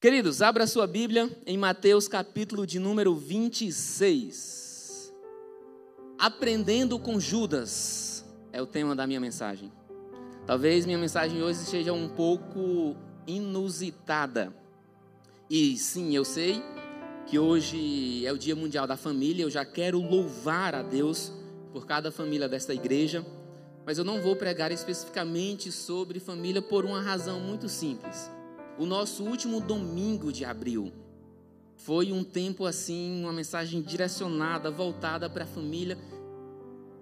Queridos, abra sua Bíblia em Mateus capítulo de número 26. Aprendendo com Judas é o tema da minha mensagem. Talvez minha mensagem hoje seja um pouco inusitada. E sim, eu sei que hoje é o Dia Mundial da Família, eu já quero louvar a Deus por cada família desta igreja, mas eu não vou pregar especificamente sobre família por uma razão muito simples o nosso último domingo de abril foi um tempo assim, uma mensagem direcionada, voltada para a família,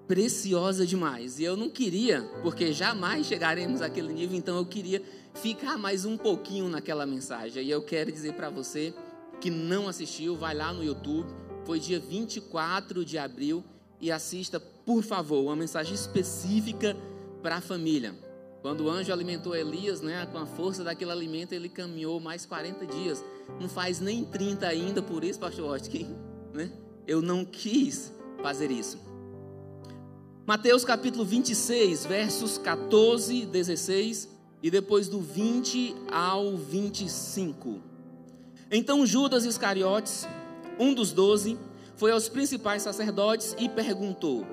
preciosa demais. E eu não queria, porque jamais chegaremos àquele nível, então eu queria ficar mais um pouquinho naquela mensagem. E eu quero dizer para você que não assistiu, vai lá no YouTube, foi dia 24 de abril e assista, por favor, uma mensagem específica para a família. Quando o anjo alimentou Elias, né, com a força daquele alimento, ele caminhou mais 40 dias. Não faz nem 30 ainda, por isso, pastor Osk, né? Eu não quis fazer isso. Mateus capítulo 26, versos 14, 16 e depois do 20 ao 25. Então Judas Iscariotes, um dos doze, foi aos principais sacerdotes e perguntou: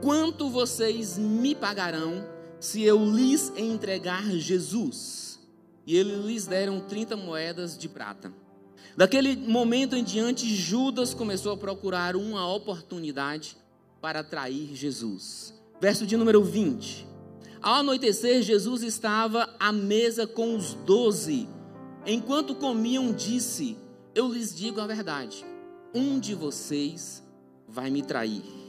Quanto vocês me pagarão se eu lhes entregar Jesus? E eles lhes deram 30 moedas de prata. Daquele momento em diante, Judas começou a procurar uma oportunidade para atrair Jesus. Verso de número 20. Ao anoitecer, Jesus estava à mesa com os doze. Enquanto comiam, disse: Eu lhes digo a verdade, um de vocês vai me trair.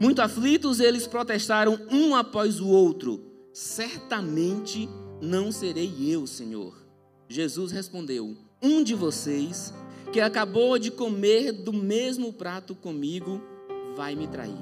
Muito aflitos, eles protestaram um após o outro: Certamente não serei eu, Senhor. Jesus respondeu: Um de vocês, que acabou de comer do mesmo prato comigo, vai me trair.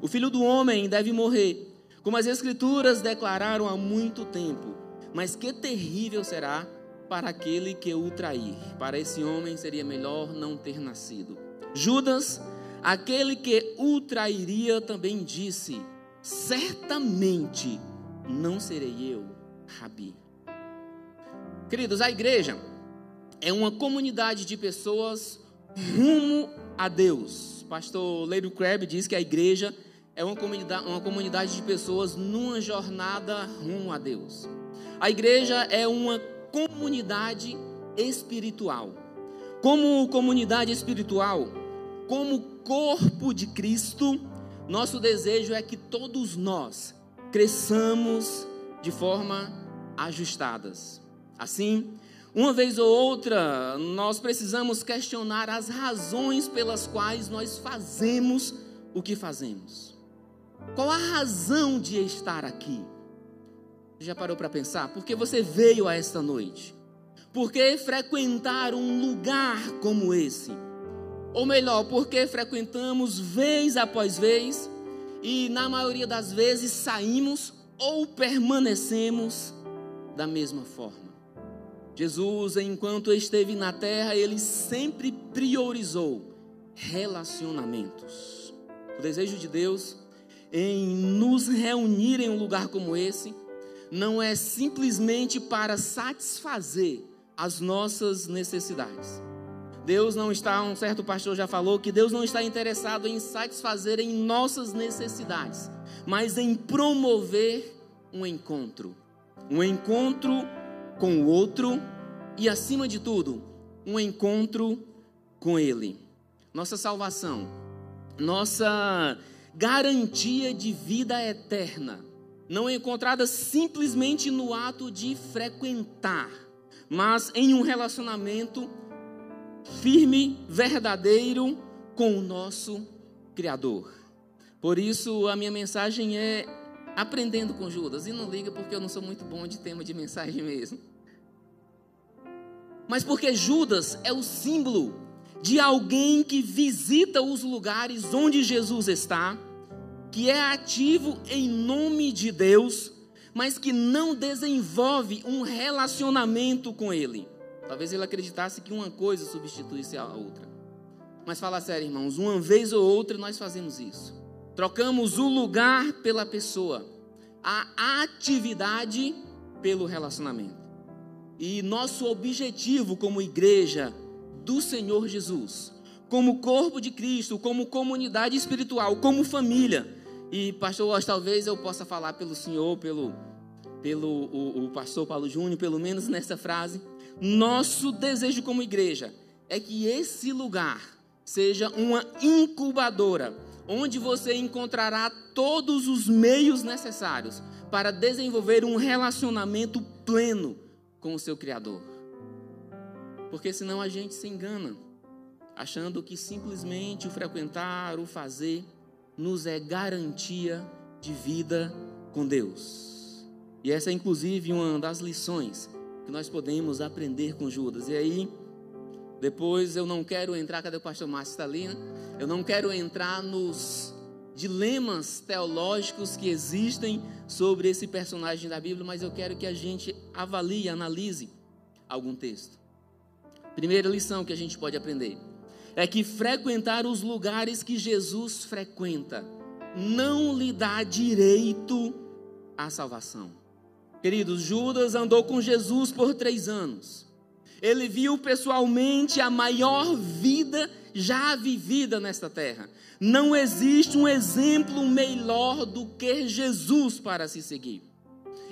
O filho do homem deve morrer, como as Escrituras declararam há muito tempo. Mas que terrível será para aquele que o trair. Para esse homem seria melhor não ter nascido. Judas Aquele que o trairia também disse: Certamente não serei eu, Rabi. Queridos, a igreja é uma comunidade de pessoas rumo a Deus. Pastor Leiro Kreb diz que a igreja é uma comunidade, uma comunidade de pessoas numa jornada rumo a Deus. A igreja é uma comunidade espiritual. Como comunidade espiritual, como corpo de Cristo, nosso desejo é que todos nós cresçamos de forma ajustadas. Assim, uma vez ou outra, nós precisamos questionar as razões pelas quais nós fazemos o que fazemos. Qual a razão de estar aqui? Já parou para pensar? Por que você veio a esta noite? Por que frequentar um lugar como esse? Ou melhor, porque frequentamos vez após vez e na maioria das vezes saímos ou permanecemos da mesma forma. Jesus, enquanto esteve na terra, ele sempre priorizou relacionamentos. O desejo de Deus em nos reunir em um lugar como esse não é simplesmente para satisfazer as nossas necessidades Deus não está, um certo pastor já falou, que Deus não está interessado em satisfazer em nossas necessidades, mas em promover um encontro. Um encontro com o outro e, acima de tudo, um encontro com Ele. Nossa salvação, nossa garantia de vida eterna, não é encontrada simplesmente no ato de frequentar, mas em um relacionamento firme, verdadeiro com o nosso Criador. Por isso, a minha mensagem é aprendendo com Judas. E não liga porque eu não sou muito bom de tema de mensagem mesmo. Mas porque Judas é o símbolo de alguém que visita os lugares onde Jesus está, que é ativo em nome de Deus, mas que não desenvolve um relacionamento com Ele. Talvez ele acreditasse que uma coisa substituísse a outra. Mas fala sério, irmãos, uma vez ou outra nós fazemos isso. Trocamos o lugar pela pessoa, a atividade pelo relacionamento. E nosso objetivo como igreja do Senhor Jesus, como corpo de Cristo, como comunidade espiritual, como família. E pastor, hoje talvez eu possa falar pelo senhor, pelo pelo o, o pastor Paulo Júnior, pelo menos nessa frase. Nosso desejo como igreja é que esse lugar seja uma incubadora, onde você encontrará todos os meios necessários para desenvolver um relacionamento pleno com o seu Criador. Porque senão a gente se engana, achando que simplesmente o frequentar, o fazer, nos é garantia de vida com Deus. E essa é inclusive uma das lições que nós podemos aprender com Judas. E aí, depois eu não quero entrar, cadê o pastor Márcio está ali, né? Eu não quero entrar nos dilemas teológicos que existem sobre esse personagem da Bíblia, mas eu quero que a gente avalie, analise algum texto. Primeira lição que a gente pode aprender é que frequentar os lugares que Jesus frequenta não lhe dá direito à salvação. Queridos, Judas andou com Jesus por três anos. Ele viu pessoalmente a maior vida já vivida nesta terra. Não existe um exemplo melhor do que Jesus para se seguir.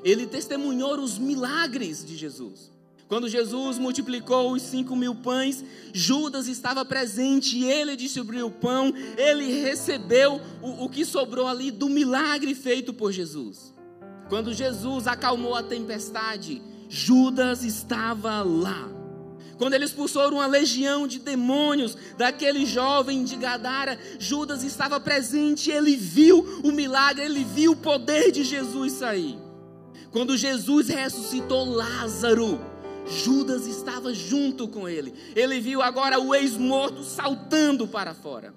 Ele testemunhou os milagres de Jesus. Quando Jesus multiplicou os cinco mil pães, Judas estava presente, ele distribuiu o pão, ele recebeu o, o que sobrou ali do milagre feito por Jesus. Quando Jesus acalmou a tempestade, Judas estava lá. Quando ele expulsou uma legião de demônios daquele jovem de Gadara, Judas estava presente, ele viu o milagre, ele viu o poder de Jesus sair. Quando Jesus ressuscitou Lázaro, Judas estava junto com ele. Ele viu agora o ex-morto saltando para fora.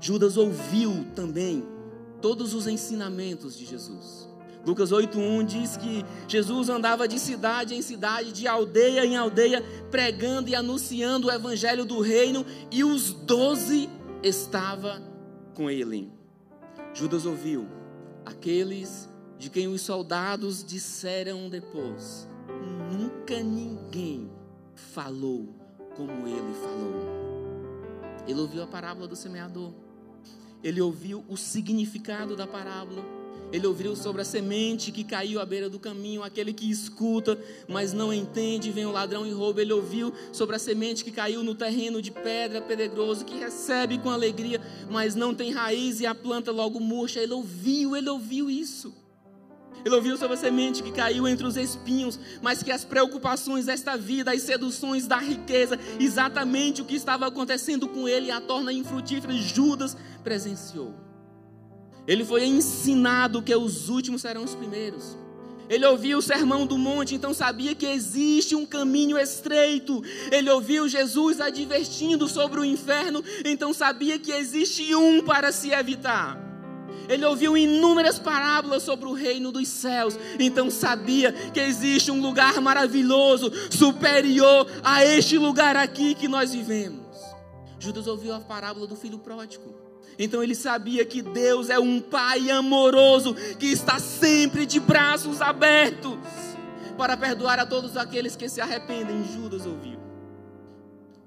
Judas ouviu também todos os ensinamentos de Jesus. Lucas 8:1 diz que Jesus andava de cidade em cidade, de aldeia em aldeia, pregando e anunciando o evangelho do reino, e os doze estavam com ele. Judas ouviu aqueles de quem os soldados disseram depois: nunca ninguém falou como ele falou. Ele ouviu a parábola do semeador. Ele ouviu o significado da parábola ele ouviu sobre a semente que caiu à beira do caminho, aquele que escuta, mas não entende, vem o ladrão e rouba. Ele ouviu sobre a semente que caiu no terreno de pedra pedregoso, que recebe com alegria, mas não tem raiz e a planta logo murcha. Ele ouviu, ele ouviu isso. Ele ouviu sobre a semente que caiu entre os espinhos, mas que as preocupações desta vida, as seduções da riqueza, exatamente o que estava acontecendo com ele, a torna infrutífera. Judas presenciou. Ele foi ensinado que os últimos serão os primeiros. Ele ouviu o sermão do monte, então sabia que existe um caminho estreito. Ele ouviu Jesus advertindo sobre o inferno, então sabia que existe um para se evitar. Ele ouviu inúmeras parábolas sobre o reino dos céus, então sabia que existe um lugar maravilhoso, superior a este lugar aqui que nós vivemos. Judas ouviu a parábola do filho pródigo. Então ele sabia que Deus é um Pai amoroso que está sempre de braços abertos para perdoar a todos aqueles que se arrependem. Judas ouviu.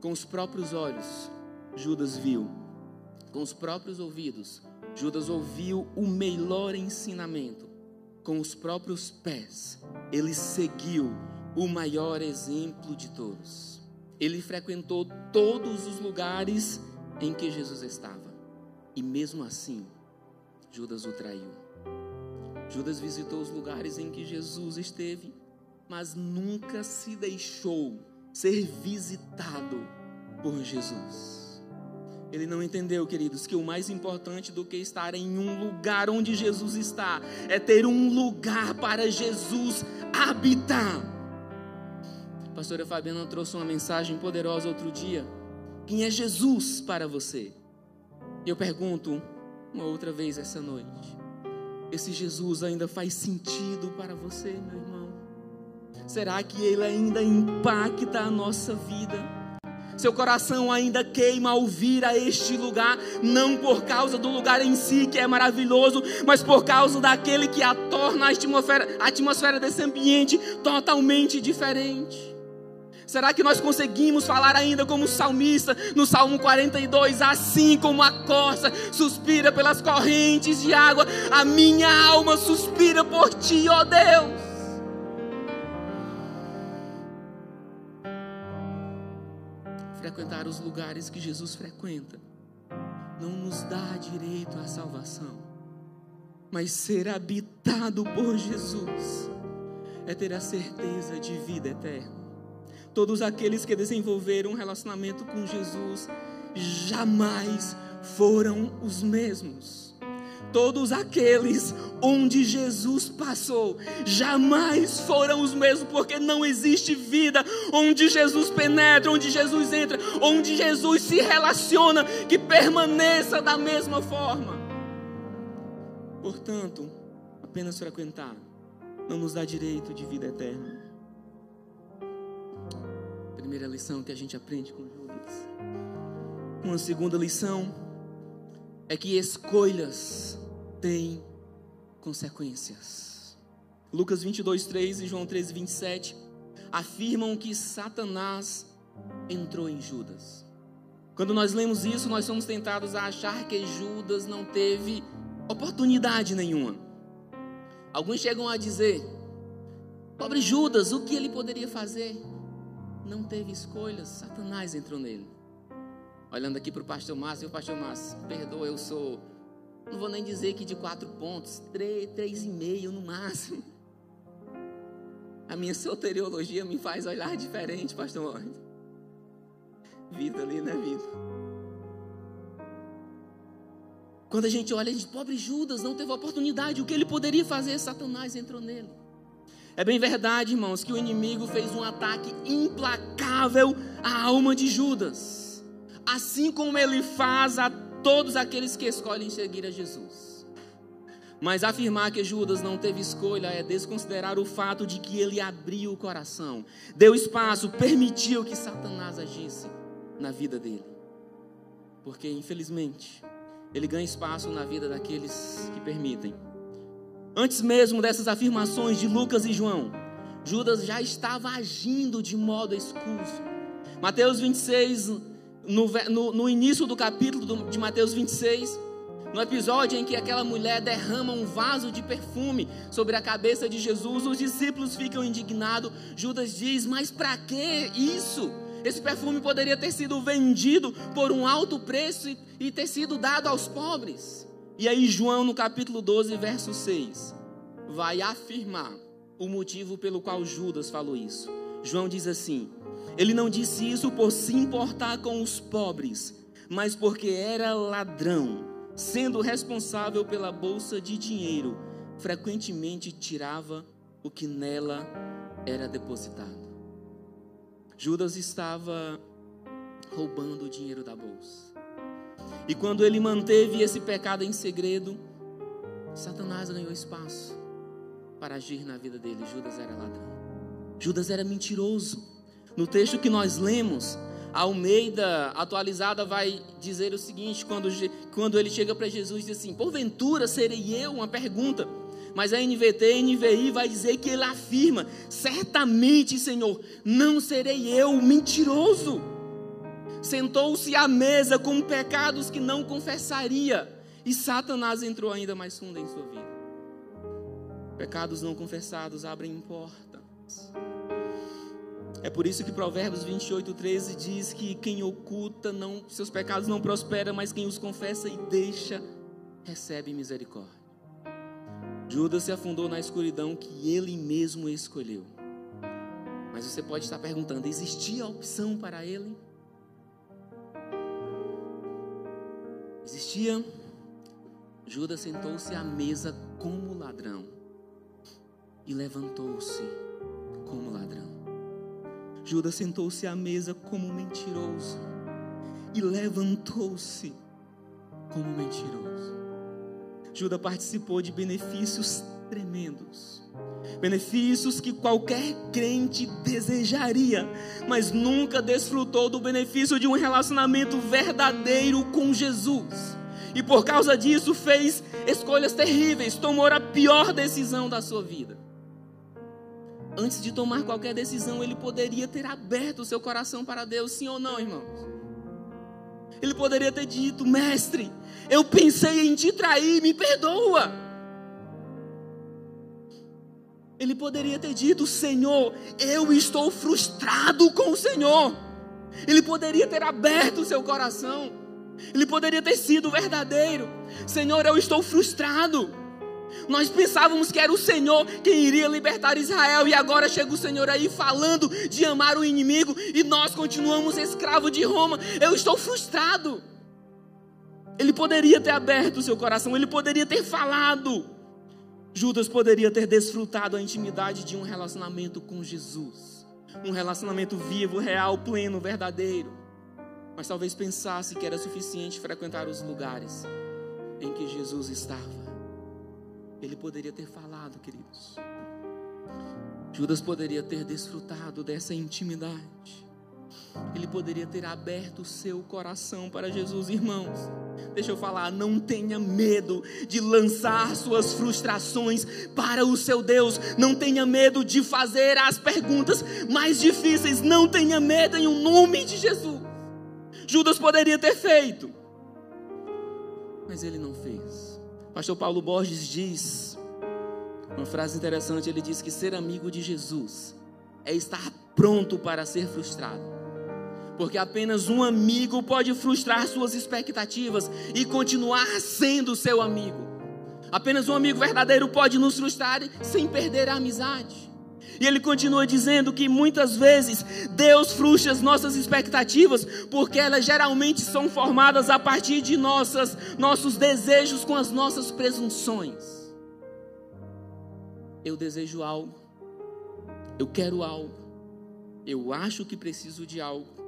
Com os próprios olhos, Judas viu. Com os próprios ouvidos, Judas ouviu o melhor ensinamento. Com os próprios pés, ele seguiu o maior exemplo de todos. Ele frequentou todos os lugares em que Jesus estava. E mesmo assim, Judas o traiu. Judas visitou os lugares em que Jesus esteve, mas nunca se deixou ser visitado por Jesus. Ele não entendeu, queridos, que o mais importante do que estar em um lugar onde Jesus está é ter um lugar para Jesus habitar. A pastora Fabiana trouxe uma mensagem poderosa outro dia. Quem é Jesus para você? Eu pergunto uma outra vez essa noite: esse Jesus ainda faz sentido para você, meu irmão? Será que ele ainda impacta a nossa vida? Seu coração ainda queima ao vir a este lugar, não por causa do lugar em si, que é maravilhoso, mas por causa daquele que a torna a atmosfera, a atmosfera desse ambiente totalmente diferente. Será que nós conseguimos falar ainda como salmista no Salmo 42? Assim como a corça suspira pelas correntes de água, a minha alma suspira por ti, ó Deus. Frequentar os lugares que Jesus frequenta não nos dá direito à salvação, mas ser habitado por Jesus é ter a certeza de vida eterna. Todos aqueles que desenvolveram um relacionamento com Jesus jamais foram os mesmos. Todos aqueles onde Jesus passou jamais foram os mesmos, porque não existe vida onde Jesus penetra, onde Jesus entra, onde Jesus se relaciona, que permaneça da mesma forma. Portanto, apenas frequentar não nos dá direito de vida eterna primeira lição que a gente aprende com Judas. Uma segunda lição é que escolhas têm consequências. Lucas 22, 3 e João 13, 27 afirmam que Satanás entrou em Judas. Quando nós lemos isso, nós somos tentados a achar que Judas não teve oportunidade nenhuma. Alguns chegam a dizer: Pobre Judas, o que ele poderia fazer? Não teve escolhas, Satanás entrou nele. Olhando aqui para o pastor Márcio, o pastor Márcio, perdoa, eu sou, não vou nem dizer que de quatro pontos, três, três e meio no máximo. A minha soteriologia me faz olhar diferente, pastor Márcio. Vida ali, né, vida? Quando a gente olha, a gente, pobre Judas, não teve oportunidade, o que ele poderia fazer, Satanás entrou nele. É bem verdade, irmãos, que o inimigo fez um ataque implacável à alma de Judas, assim como ele faz a todos aqueles que escolhem seguir a Jesus. Mas afirmar que Judas não teve escolha é desconsiderar o fato de que ele abriu o coração, deu espaço, permitiu que Satanás agisse na vida dele. Porque, infelizmente, ele ganha espaço na vida daqueles que permitem. Antes mesmo dessas afirmações de Lucas e João, Judas já estava agindo de modo escuso. Mateus 26, no, no, no início do capítulo de Mateus 26, no episódio em que aquela mulher derrama um vaso de perfume sobre a cabeça de Jesus, os discípulos ficam indignados. Judas diz: Mas para que isso? Esse perfume poderia ter sido vendido por um alto preço e, e ter sido dado aos pobres. E aí, João, no capítulo 12, verso 6, vai afirmar o motivo pelo qual Judas falou isso. João diz assim: ele não disse isso por se importar com os pobres, mas porque era ladrão, sendo responsável pela bolsa de dinheiro, frequentemente tirava o que nela era depositado. Judas estava roubando o dinheiro da bolsa. E quando ele manteve esse pecado em segredo, Satanás ganhou espaço para agir na vida dele. Judas era ladrão. Judas era mentiroso. No texto que nós lemos, a Almeida atualizada vai dizer o seguinte: quando, quando ele chega para Jesus, diz assim: Porventura serei eu? Uma pergunta. Mas a NVT, NVI vai dizer que ele afirma: Certamente, Senhor, não serei eu, mentiroso sentou-se à mesa com pecados que não confessaria, e Satanás entrou ainda mais fundo em sua vida. Pecados não confessados abrem portas. É por isso que Provérbios 28, 13 diz que quem oculta não, seus pecados não prospera, mas quem os confessa e deixa, recebe misericórdia. Judas se afundou na escuridão que ele mesmo escolheu. Mas você pode estar perguntando: existia opção para ele? Existia. Judas sentou-se à mesa como ladrão e levantou-se como ladrão. Judas sentou-se à mesa como mentiroso e levantou-se como mentiroso. Judas participou de benefícios tremendos, benefícios que qualquer crente desejaria, mas nunca desfrutou do benefício de um relacionamento verdadeiro com Jesus. E por causa disso fez escolhas terríveis, tomou a pior decisão da sua vida. Antes de tomar qualquer decisão, ele poderia ter aberto o seu coração para Deus, sim ou não, irmãos? Ele poderia ter dito: Mestre, eu pensei em te trair, me perdoa. Ele poderia ter dito: Senhor, eu estou frustrado com o Senhor. Ele poderia ter aberto o seu coração. Ele poderia ter sido verdadeiro. Senhor, eu estou frustrado. Nós pensávamos que era o Senhor quem iria libertar Israel, e agora chega o Senhor aí falando de amar o inimigo, e nós continuamos escravos de Roma. Eu estou frustrado. Ele poderia ter aberto o seu coração, ele poderia ter falado. Judas poderia ter desfrutado a intimidade de um relacionamento com Jesus, um relacionamento vivo, real, pleno, verdadeiro. Mas talvez pensasse que era suficiente frequentar os lugares em que Jesus estava. Ele poderia ter falado, queridos. Judas poderia ter desfrutado dessa intimidade. Ele poderia ter aberto o seu coração para Jesus, irmãos. Deixa eu falar, não tenha medo de lançar suas frustrações para o seu Deus. Não tenha medo de fazer as perguntas mais difíceis. Não tenha medo em um nome de Jesus. Judas poderia ter feito, mas ele não fez. Pastor Paulo Borges diz uma frase interessante, ele diz que ser amigo de Jesus é estar pronto para ser frustrado porque apenas um amigo pode frustrar suas expectativas e continuar sendo seu amigo. Apenas um amigo verdadeiro pode nos frustrar sem perder a amizade. E ele continua dizendo que muitas vezes Deus frustra as nossas expectativas, porque elas geralmente são formadas a partir de nossas, nossos desejos com as nossas presunções. Eu desejo algo, eu quero algo, eu acho que preciso de algo,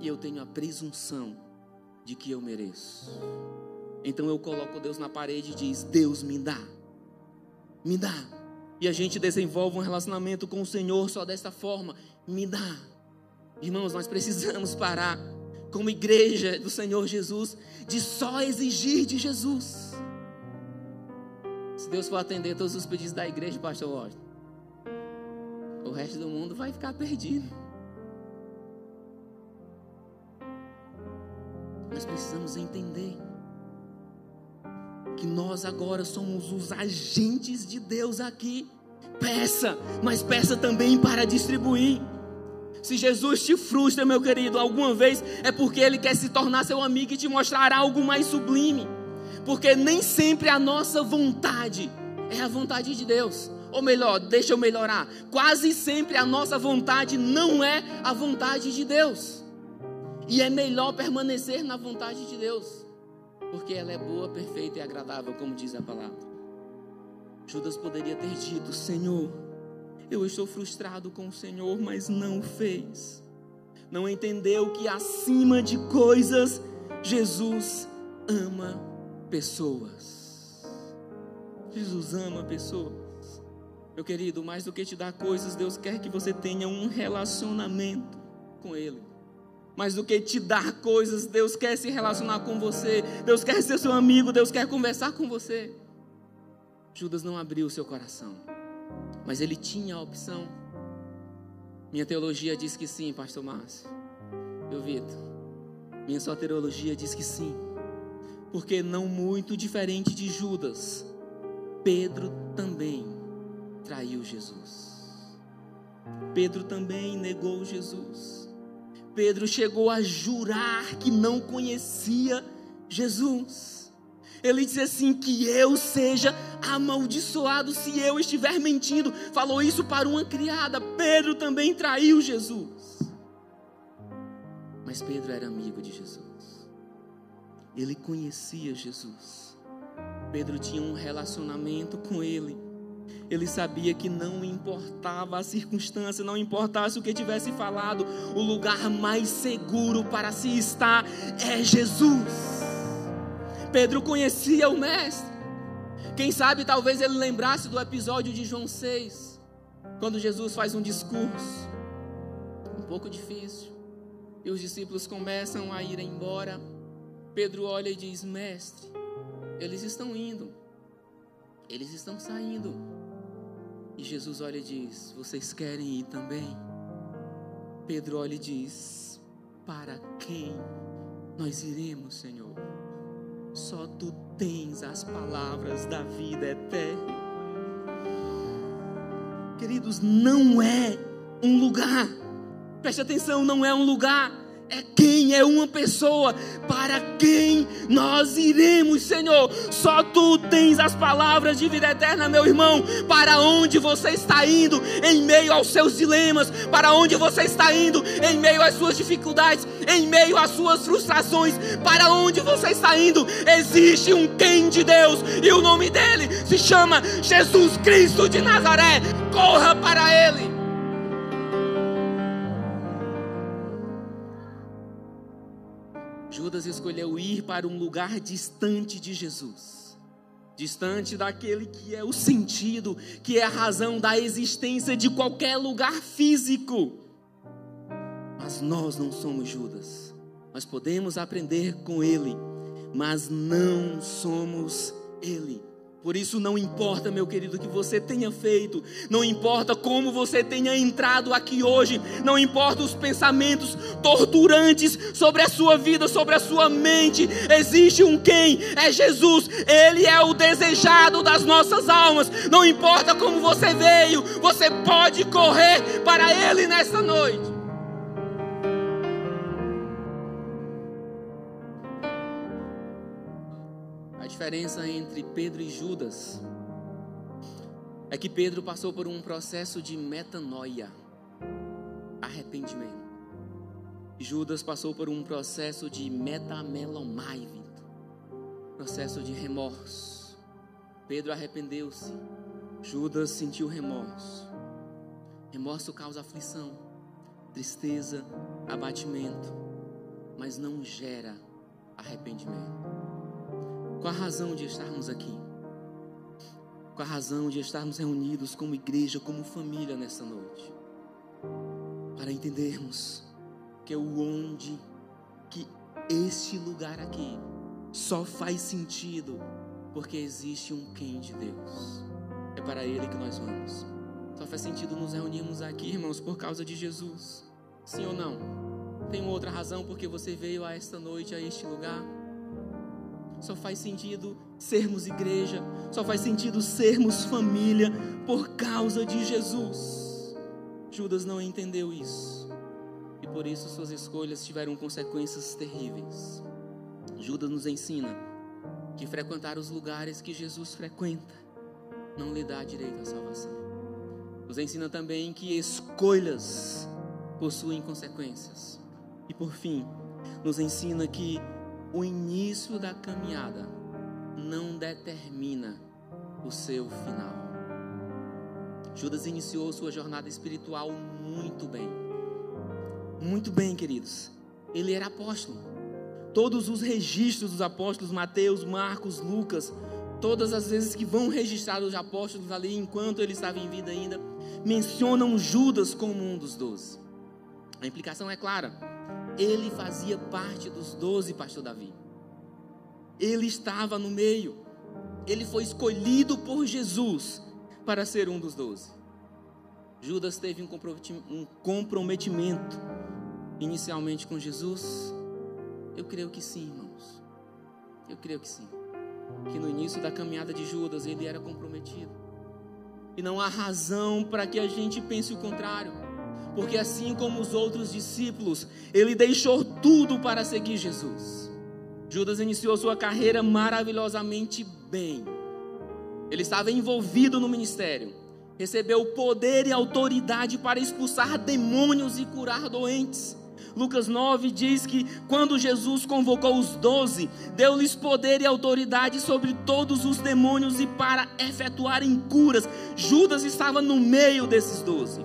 e eu tenho a presunção de que eu mereço. Então eu coloco Deus na parede e diz: Deus me dá, me dá. E a gente desenvolve um relacionamento com o Senhor só desta forma: me dá. Irmãos, nós precisamos parar, como igreja do Senhor Jesus, de só exigir de Jesus. Se Deus for atender todos os pedidos da igreja, Pastor Washington, o resto do mundo vai ficar perdido. Nós precisamos entender que nós agora somos os agentes de Deus aqui. Peça, mas peça também para distribuir. Se Jesus te frustra, meu querido, alguma vez é porque Ele quer se tornar seu amigo e te mostrar algo mais sublime. Porque nem sempre a nossa vontade é a vontade de Deus. Ou melhor, deixa eu melhorar. Quase sempre a nossa vontade não é a vontade de Deus. E é melhor permanecer na vontade de Deus, porque ela é boa, perfeita e agradável, como diz a palavra. Judas poderia ter dito: Senhor, eu estou frustrado com o Senhor, mas não fez. Não entendeu que acima de coisas, Jesus ama pessoas. Jesus ama pessoas. Meu querido, mais do que te dar coisas, Deus quer que você tenha um relacionamento com Ele mais do que te dar coisas, Deus quer se relacionar com você, Deus quer ser seu amigo, Deus quer conversar com você. Judas não abriu o seu coração, mas ele tinha a opção. Minha teologia diz que sim, Pastor Márcio. Eu, Vitor, minha soteriologia diz que sim, porque não muito diferente de Judas, Pedro também traiu Jesus. Pedro também negou Jesus. Pedro chegou a jurar que não conhecia Jesus. Ele disse assim: Que eu seja amaldiçoado se eu estiver mentindo. Falou isso para uma criada. Pedro também traiu Jesus. Mas Pedro era amigo de Jesus. Ele conhecia Jesus. Pedro tinha um relacionamento com ele. Ele sabia que não importava a circunstância, não importasse o que tivesse falado, o lugar mais seguro para se estar é Jesus. Pedro conhecia o Mestre. Quem sabe talvez ele lembrasse do episódio de João 6, quando Jesus faz um discurso um pouco difícil e os discípulos começam a ir embora. Pedro olha e diz: Mestre, eles estão indo, eles estão saindo. E Jesus olha e diz: Vocês querem ir também? Pedro olha e diz: Para quem nós iremos, Senhor? Só tu tens as palavras da vida eterna. Queridos, não é um lugar, preste atenção, não é um lugar é quem é uma pessoa, para quem nós iremos, Senhor. Só tu tens as palavras de vida eterna, meu irmão. Para onde você está indo em meio aos seus dilemas? Para onde você está indo em meio às suas dificuldades, em meio às suas frustrações? Para onde você está indo? Existe um quem de Deus e o nome dele se chama Jesus Cristo de Nazaré. Corra para ele. Judas escolheu ir para um lugar distante de Jesus, distante daquele que é o sentido, que é a razão da existência de qualquer lugar físico. Mas nós não somos Judas, nós podemos aprender com ele, mas não somos ele. Por isso não importa, meu querido, o que você tenha feito, não importa como você tenha entrado aqui hoje, não importa os pensamentos torturantes sobre a sua vida, sobre a sua mente, existe um quem? É Jesus, Ele é o desejado das nossas almas. Não importa como você veio, você pode correr para Ele nesta noite. Diferença entre Pedro e Judas é que Pedro passou por um processo de metanoia, arrependimento. Judas passou por um processo de metamelomai, processo de remorso. Pedro arrependeu-se, Judas sentiu remorso. Remorso causa aflição, tristeza, abatimento, mas não gera arrependimento. Qual a razão de estarmos aqui? Qual a razão de estarmos reunidos como igreja, como família nessa noite? Para entendermos que é o onde que este lugar aqui só faz sentido porque existe um quem de Deus. É para ele que nós vamos. Só faz sentido nos reunirmos aqui, irmãos, por causa de Jesus. Sim ou não? Tem outra razão porque você veio a esta noite, a este lugar? Só faz sentido sermos igreja, só faz sentido sermos família por causa de Jesus. Judas não entendeu isso e por isso suas escolhas tiveram consequências terríveis. Judas nos ensina que frequentar os lugares que Jesus frequenta não lhe dá direito à salvação. Nos ensina também que escolhas possuem consequências. E por fim, nos ensina que o início da caminhada não determina o seu final. Judas iniciou sua jornada espiritual muito bem. Muito bem, queridos. Ele era apóstolo. Todos os registros dos apóstolos, Mateus, Marcos, Lucas, todas as vezes que vão registrar os apóstolos ali, enquanto ele estava em vida ainda, mencionam Judas como um dos doze. A implicação é clara ele fazia parte dos doze, pastor Davi. Ele estava no meio. Ele foi escolhido por Jesus para ser um dos doze. Judas teve um comprometimento inicialmente com Jesus? Eu creio que sim, irmãos. Eu creio que sim. Que no início da caminhada de Judas ele era comprometido. E não há razão para que a gente pense o contrário porque assim como os outros discípulos, ele deixou tudo para seguir Jesus. Judas iniciou sua carreira maravilhosamente bem. Ele estava envolvido no ministério, recebeu poder e autoridade para expulsar demônios e curar doentes. Lucas 9 diz que quando Jesus convocou os doze, deu-lhes poder e autoridade sobre todos os demônios e para efetuarem curas. Judas estava no meio desses doze.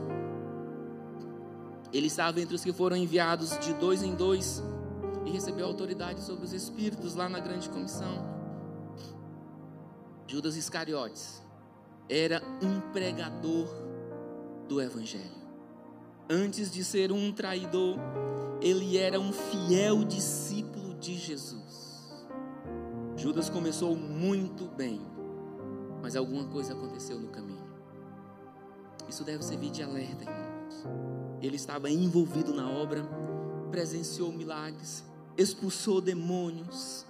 Ele estava entre os que foram enviados de dois em dois e recebeu autoridade sobre os espíritos lá na grande comissão. Judas Iscariotes era um pregador do Evangelho. Antes de ser um traidor, ele era um fiel discípulo de Jesus. Judas começou muito bem, mas alguma coisa aconteceu no caminho. Isso deve servir de alerta, irmãos. Ele estava envolvido na obra, presenciou milagres, expulsou demônios,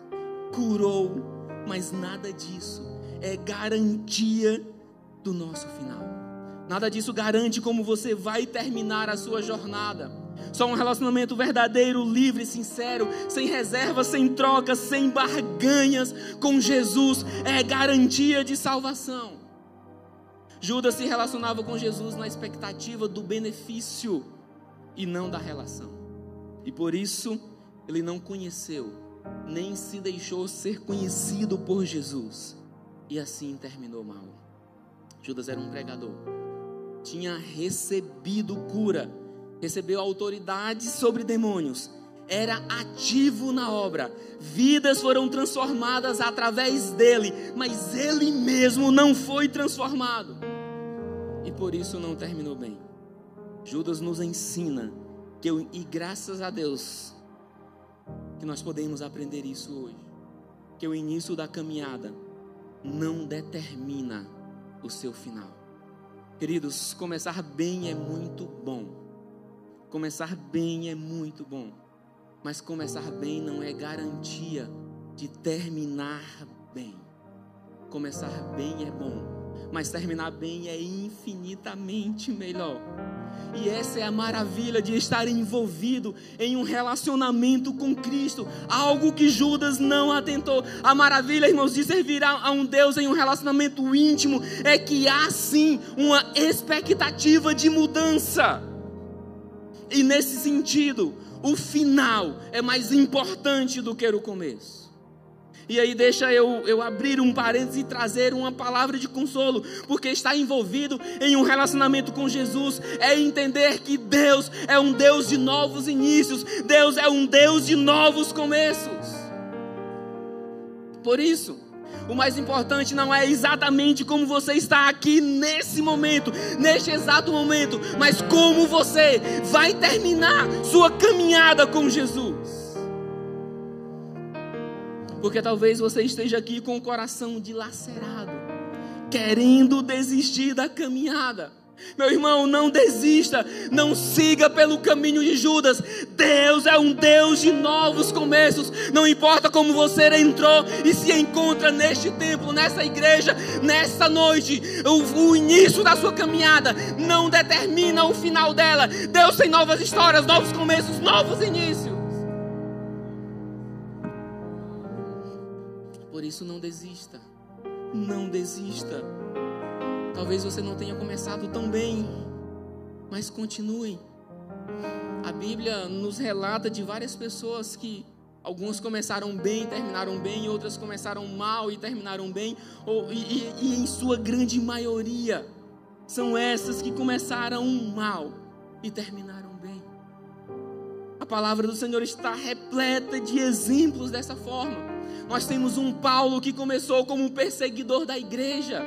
curou, mas nada disso é garantia do nosso final. Nada disso garante como você vai terminar a sua jornada. Só um relacionamento verdadeiro, livre, sincero, sem reservas, sem trocas, sem barganhas com Jesus é garantia de salvação. Judas se relacionava com Jesus na expectativa do benefício e não da relação. E por isso ele não conheceu, nem se deixou ser conhecido por Jesus. E assim terminou mal. Judas era um pregador, tinha recebido cura, recebeu autoridade sobre demônios, era ativo na obra, vidas foram transformadas através dele, mas ele mesmo não foi transformado, e por isso não terminou bem. Judas nos ensina que, eu, e graças a Deus, que nós podemos aprender isso hoje, que o início da caminhada não determina o seu final. Queridos, começar bem é muito bom. Começar bem é muito bom. Mas começar bem não é garantia de terminar bem. Começar bem é bom, mas terminar bem é infinitamente melhor. E essa é a maravilha de estar envolvido em um relacionamento com Cristo, algo que Judas não atentou. A maravilha, irmãos, de servir a um Deus em um relacionamento íntimo é que há sim uma expectativa de mudança. E nesse sentido, o final é mais importante do que o começo. E aí deixa eu, eu abrir um parênteses e trazer uma palavra de consolo, porque estar envolvido em um relacionamento com Jesus é entender que Deus é um Deus de novos inícios, Deus é um Deus de novos começos. Por isso, o mais importante não é exatamente como você está aqui nesse momento, neste exato momento, mas como você vai terminar sua caminhada com Jesus. Porque talvez você esteja aqui com o coração dilacerado, querendo desistir da caminhada. Meu irmão, não desista, não siga pelo caminho de Judas. Deus é um Deus de novos começos. Não importa como você entrou e se encontra neste templo, nessa igreja, nessa noite, o, o início da sua caminhada não determina o final dela. Deus tem novas histórias, novos começos, novos inícios. Isso, não desista. Não desista. Talvez você não tenha começado tão bem, mas continue. A Bíblia nos relata de várias pessoas que algumas começaram bem e terminaram bem, outras começaram mal e terminaram bem, ou, e, e, e em sua grande maioria são essas que começaram mal e terminaram bem. A palavra do Senhor está repleta de exemplos dessa forma. Nós temos um Paulo que começou como um perseguidor da igreja,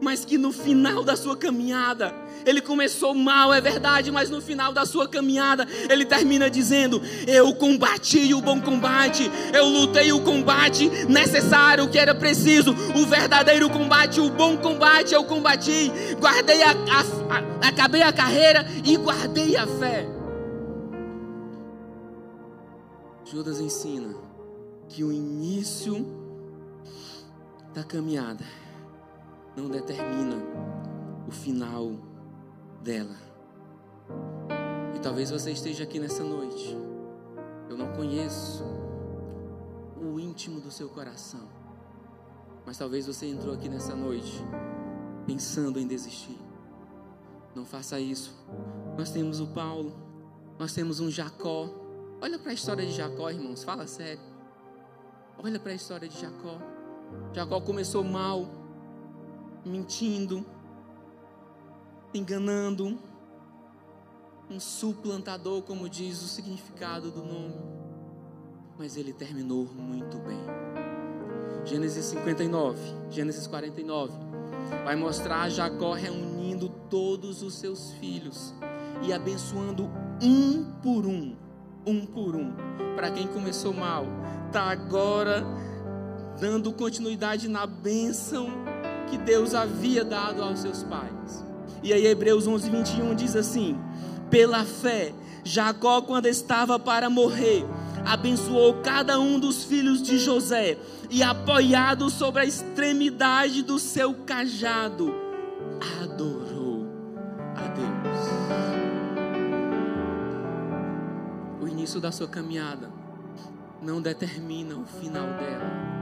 mas que no final da sua caminhada, ele começou mal, é verdade, mas no final da sua caminhada, ele termina dizendo: Eu combati o bom combate, eu lutei o combate necessário que era preciso, o verdadeiro combate, o bom combate eu combati, guardei a, a, a acabei a carreira e guardei a fé. Judas ensina que o início da caminhada não determina o final dela. E talvez você esteja aqui nessa noite. Eu não conheço o íntimo do seu coração. Mas talvez você entrou aqui nessa noite pensando em desistir. Não faça isso. Nós temos o Paulo, nós temos um Jacó. Olha para a história de Jacó, irmãos, fala sério. Olha para a história de Jacó. Jacó começou mal, mentindo, enganando, um suplantador, como diz o significado do nome. Mas ele terminou muito bem. Gênesis 59, Gênesis 49, vai mostrar Jacó reunindo todos os seus filhos e abençoando um por um, um por um. Para quem começou mal, está agora dando continuidade na bênção que Deus havia dado aos seus pais. E aí Hebreus 11, 21 diz assim: Pela fé, Jacó, quando estava para morrer, abençoou cada um dos filhos de José e, apoiado sobre a extremidade do seu cajado, início da sua caminhada não determina o final dela.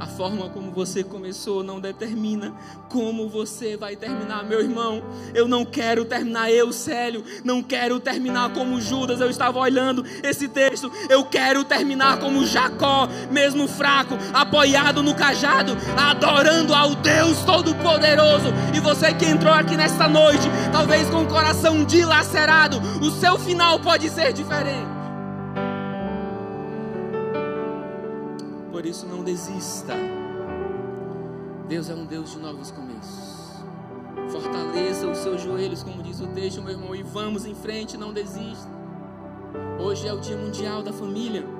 A forma como você começou não determina como você vai terminar, meu irmão. Eu não quero terminar eu, Célio. Não quero terminar como Judas. Eu estava olhando esse texto. Eu quero terminar como Jacó, mesmo fraco, apoiado no cajado, adorando ao Deus Todo-Poderoso. E você que entrou aqui nesta noite, talvez com o coração dilacerado, o seu final pode ser diferente. Por isso, não desista. Deus é um Deus de novos começos. Fortaleça os seus joelhos, como diz o texto, meu irmão, e vamos em frente, não desista. Hoje é o Dia Mundial da Família.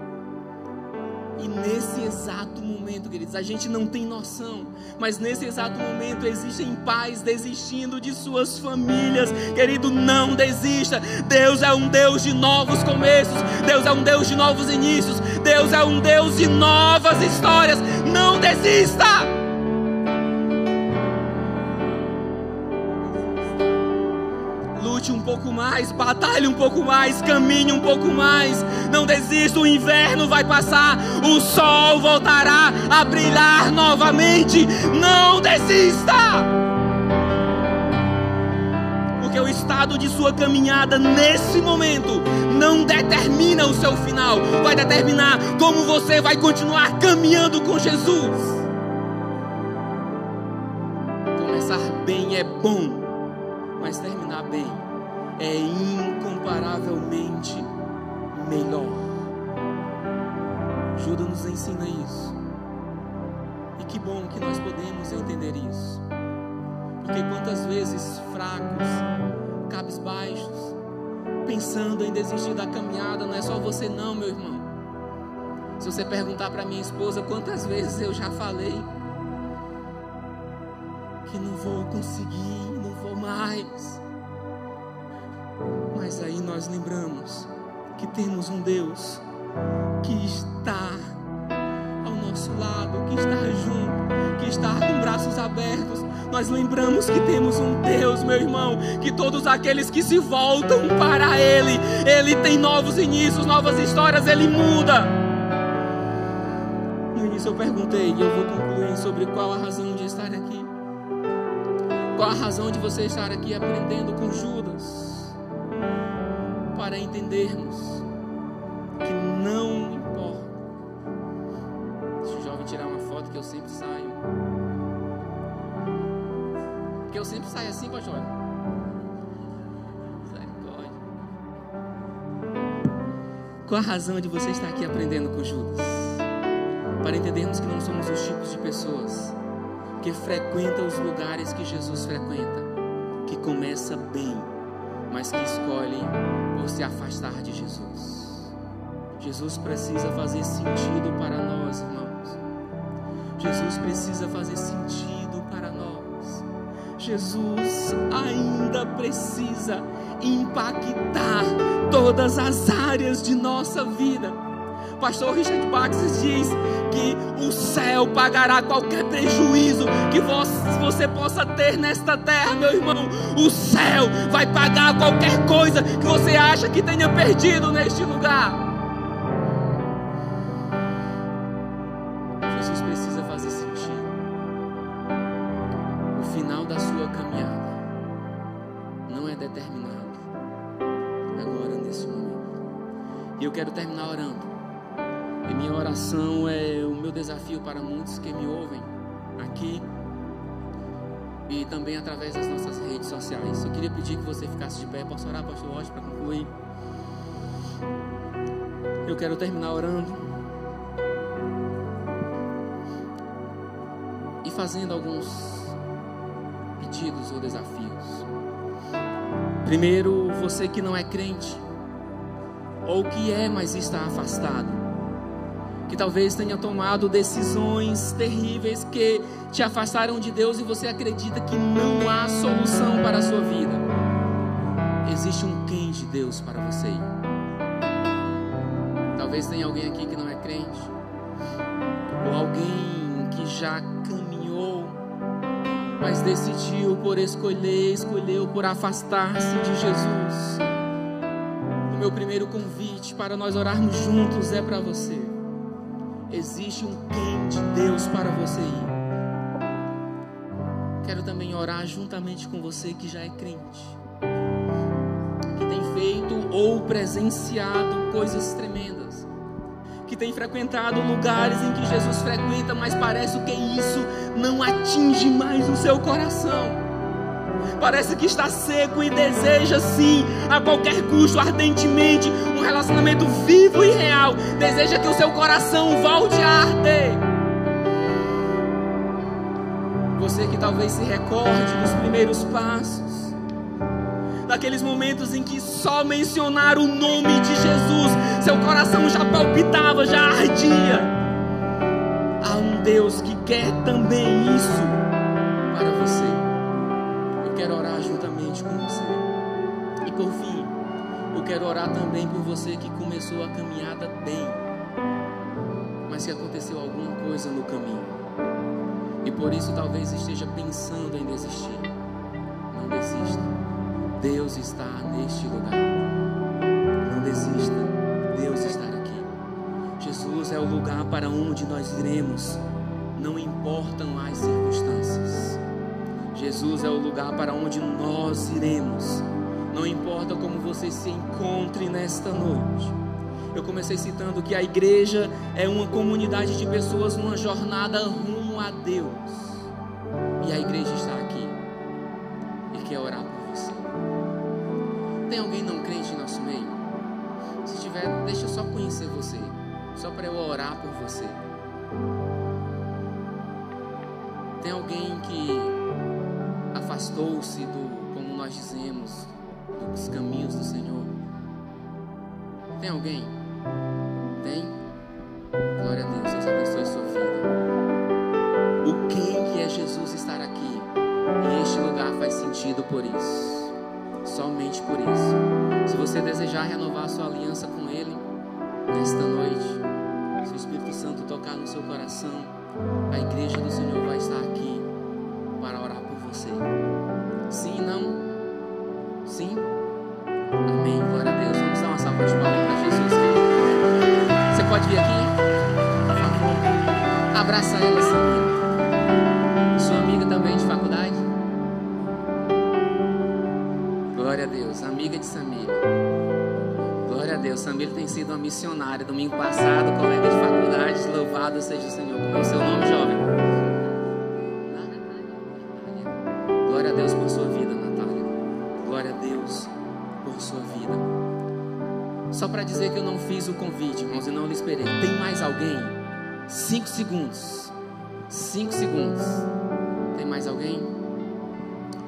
E nesse exato momento, queridos, a gente não tem noção, mas nesse exato momento existem pais desistindo de suas famílias. Querido, não desista. Deus é um Deus de novos começos, Deus é um Deus de novos inícios, Deus é um Deus de novas histórias. Não desista. Mais, batalhe um pouco mais, caminhe um pouco mais. Não desista, o inverno vai passar, o sol voltará a brilhar novamente. Não desista! Porque o estado de sua caminhada nesse momento não determina o seu final, vai determinar como você vai continuar caminhando com Jesus. Começar bem é bom, é incomparavelmente melhor. Judas nos ensina isso. E que bom que nós podemos entender isso. Porque quantas vezes fracos, cabisbaixos, pensando em desistir da caminhada, não é só você não, meu irmão. Se você perguntar para minha esposa quantas vezes eu já falei que não vou conseguir, não vou mais. Mas aí nós lembramos que temos um Deus que está ao nosso lado, que está junto, que está com braços abertos. Nós lembramos que temos um Deus, meu irmão, que todos aqueles que se voltam para Ele, Ele tem novos inícios, novas histórias, Ele muda. No início eu perguntei, e eu vou concluir sobre qual a razão de estar aqui. Qual a razão de você estar aqui aprendendo com Judas? Para entendermos que não importa. Deixa o jovem tirar uma foto que eu sempre saio. Que eu sempre saio assim, pastor. Qual a razão de você estar aqui aprendendo com Judas? Para entendermos que não somos os tipos de pessoas que frequentam os lugares que Jesus frequenta, que começa bem mas que escolhem por se afastar de Jesus. Jesus precisa fazer sentido para nós, irmãos. Jesus precisa fazer sentido para nós. Jesus ainda precisa impactar todas as áreas de nossa vida pastor Richard Baxter diz que o céu pagará qualquer prejuízo que você possa ter nesta terra, meu irmão. O céu vai pagar qualquer coisa que você acha que tenha perdido neste lugar. Para muitos que me ouvem aqui e também através das nossas redes sociais. Eu queria pedir que você ficasse de pé. Posso orar, pastor Rocha, para concluir? Eu quero terminar orando. fazendo alguns pedidos ou desafios. Primeiro, você que não é crente, ou que é, mas está afastado, que talvez tenha tomado decisões terríveis que te afastaram de Deus e você acredita que não há solução para a sua vida. Existe um quem de Deus para você. Talvez tenha alguém aqui que não é crente, ou alguém que já caminhou, mas decidiu por escolher, escolheu por afastar-se de Jesus. O meu primeiro convite para nós orarmos juntos é para você. Existe um quem de Deus para você ir. Quero também orar juntamente com você que já é crente, que tem feito ou presenciado coisas tremendas, que tem frequentado lugares em que Jesus frequenta, mas parece que isso não atinge mais o seu coração parece que está seco e deseja sim, a qualquer custo, ardentemente, um relacionamento vivo e real. Deseja que o seu coração volte a arder. Você que talvez se recorde dos primeiros passos, daqueles momentos em que só mencionar o nome de Jesus, seu coração já palpitava, já ardia. Há um Deus que quer também isso para você. Quero orar também por você que começou a caminhada bem, mas que aconteceu alguma coisa no caminho. E por isso talvez esteja pensando em desistir. Não desista. Deus está neste lugar. Não desista. Deus está aqui. Jesus é o lugar para onde nós iremos. Não importam as circunstâncias. Jesus é o lugar para onde nós iremos não importa como você se encontre nesta noite. Eu comecei citando que a igreja é uma comunidade de pessoas numa jornada rumo a Deus. E a igreja está aqui e quer orar por você. Tem alguém não crente em nosso meio? Se tiver, deixa eu só conhecer você, só para eu orar por você. Afastou-se do, como nós dizemos, os caminhos do Senhor. Tem alguém? Tem? Glória a Deus, Deus abençoe sua vida. O que é Jesus estar aqui? E este lugar faz sentido por isso. Somente por isso. Se você desejar renovar sua aliança com Ele, nesta noite, se o Espírito Santo tocar no seu coração, a igreja do Senhor vai estar aqui para orar você. Sim, não? Sim? Amém. Glória a Deus. Vamos dar uma salva de palmas para Jesus. Você pode vir aqui? Abraça ela, Samira. Sua amiga também de faculdade? Glória a Deus. Amiga de Samira. Glória a Deus. Samira tem sido uma missionária. Domingo passado, colega de faculdade. Louvado seja o Senhor. Qual é o seu nome, jovem? Que eu não fiz o convite, irmãos, e não lhe esperei. Tem mais alguém? Cinco segundos. Cinco segundos. Tem mais alguém?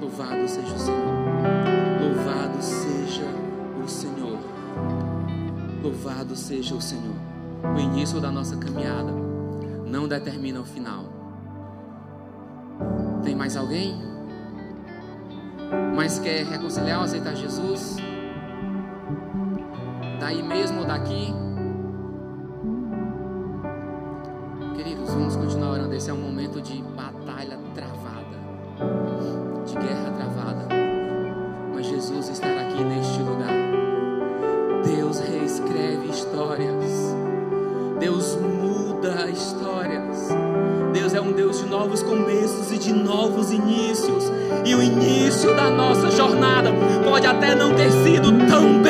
Louvado seja o Senhor. Louvado seja o Senhor. Louvado seja o Senhor. O início da nossa caminhada não determina o final. Tem mais alguém? Mas quer reconciliar ou aceitar Jesus? Daí mesmo ou daqui. Queridos, vamos continuar orando. Esse é um momento de batalha travada, de guerra travada. Mas Jesus estará aqui neste lugar. Deus reescreve histórias. Deus muda histórias. Deus é um Deus de novos começos e de novos inícios. E o início da nossa jornada pode até não ter sido tão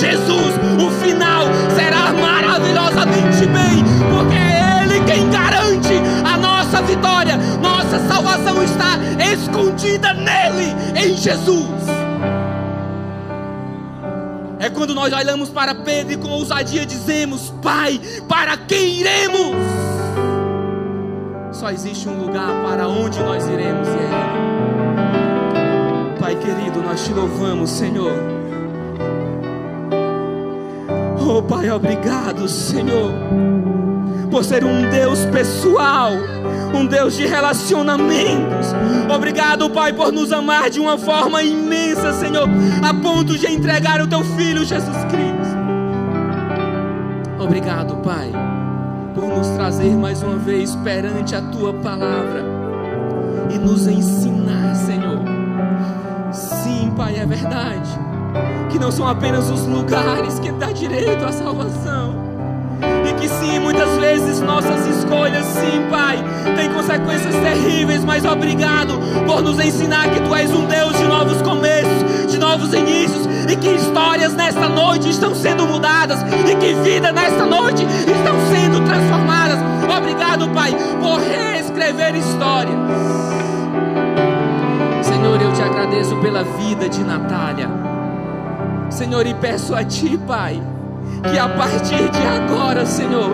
Jesus o final será maravilhosamente bem, porque é Ele quem garante a nossa vitória. Nossa salvação está escondida nele, em Jesus. É quando nós olhamos para Pedro e com ousadia dizemos: Pai, para quem iremos? Só existe um lugar para onde nós iremos e é Pai querido, nós te louvamos, Senhor. Oh Pai, obrigado, Senhor, por ser um Deus pessoal, um Deus de relacionamentos. Obrigado, Pai, por nos amar de uma forma imensa, Senhor, a ponto de entregar o Teu Filho Jesus Cristo. Obrigado, Pai, por nos trazer mais uma vez perante a Tua palavra e nos ensinar, Senhor Sim, Pai, é verdade. Que não são apenas os lugares que dá direito à salvação. E que sim, muitas vezes nossas escolhas, sim, Pai, têm consequências terríveis, mas obrigado por nos ensinar que Tu és um Deus de novos começos, de novos inícios, e que histórias nesta noite estão sendo mudadas, e que vida nesta noite estão sendo transformadas. Obrigado, Pai, por reescrever histórias. Senhor, eu te agradeço pela vida de Natália. Senhor, e peço a Ti, Pai, que a partir de agora, Senhor,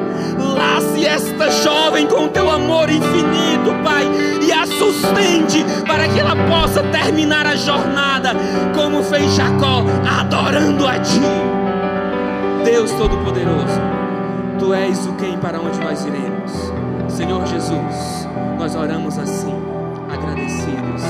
lace esta jovem com Teu amor infinito, Pai, e a sustente para que ela possa terminar a jornada como fez Jacó, adorando a Ti. Deus Todo-Poderoso, Tu és o quem para onde nós iremos. Senhor Jesus, nós oramos assim, agradecidos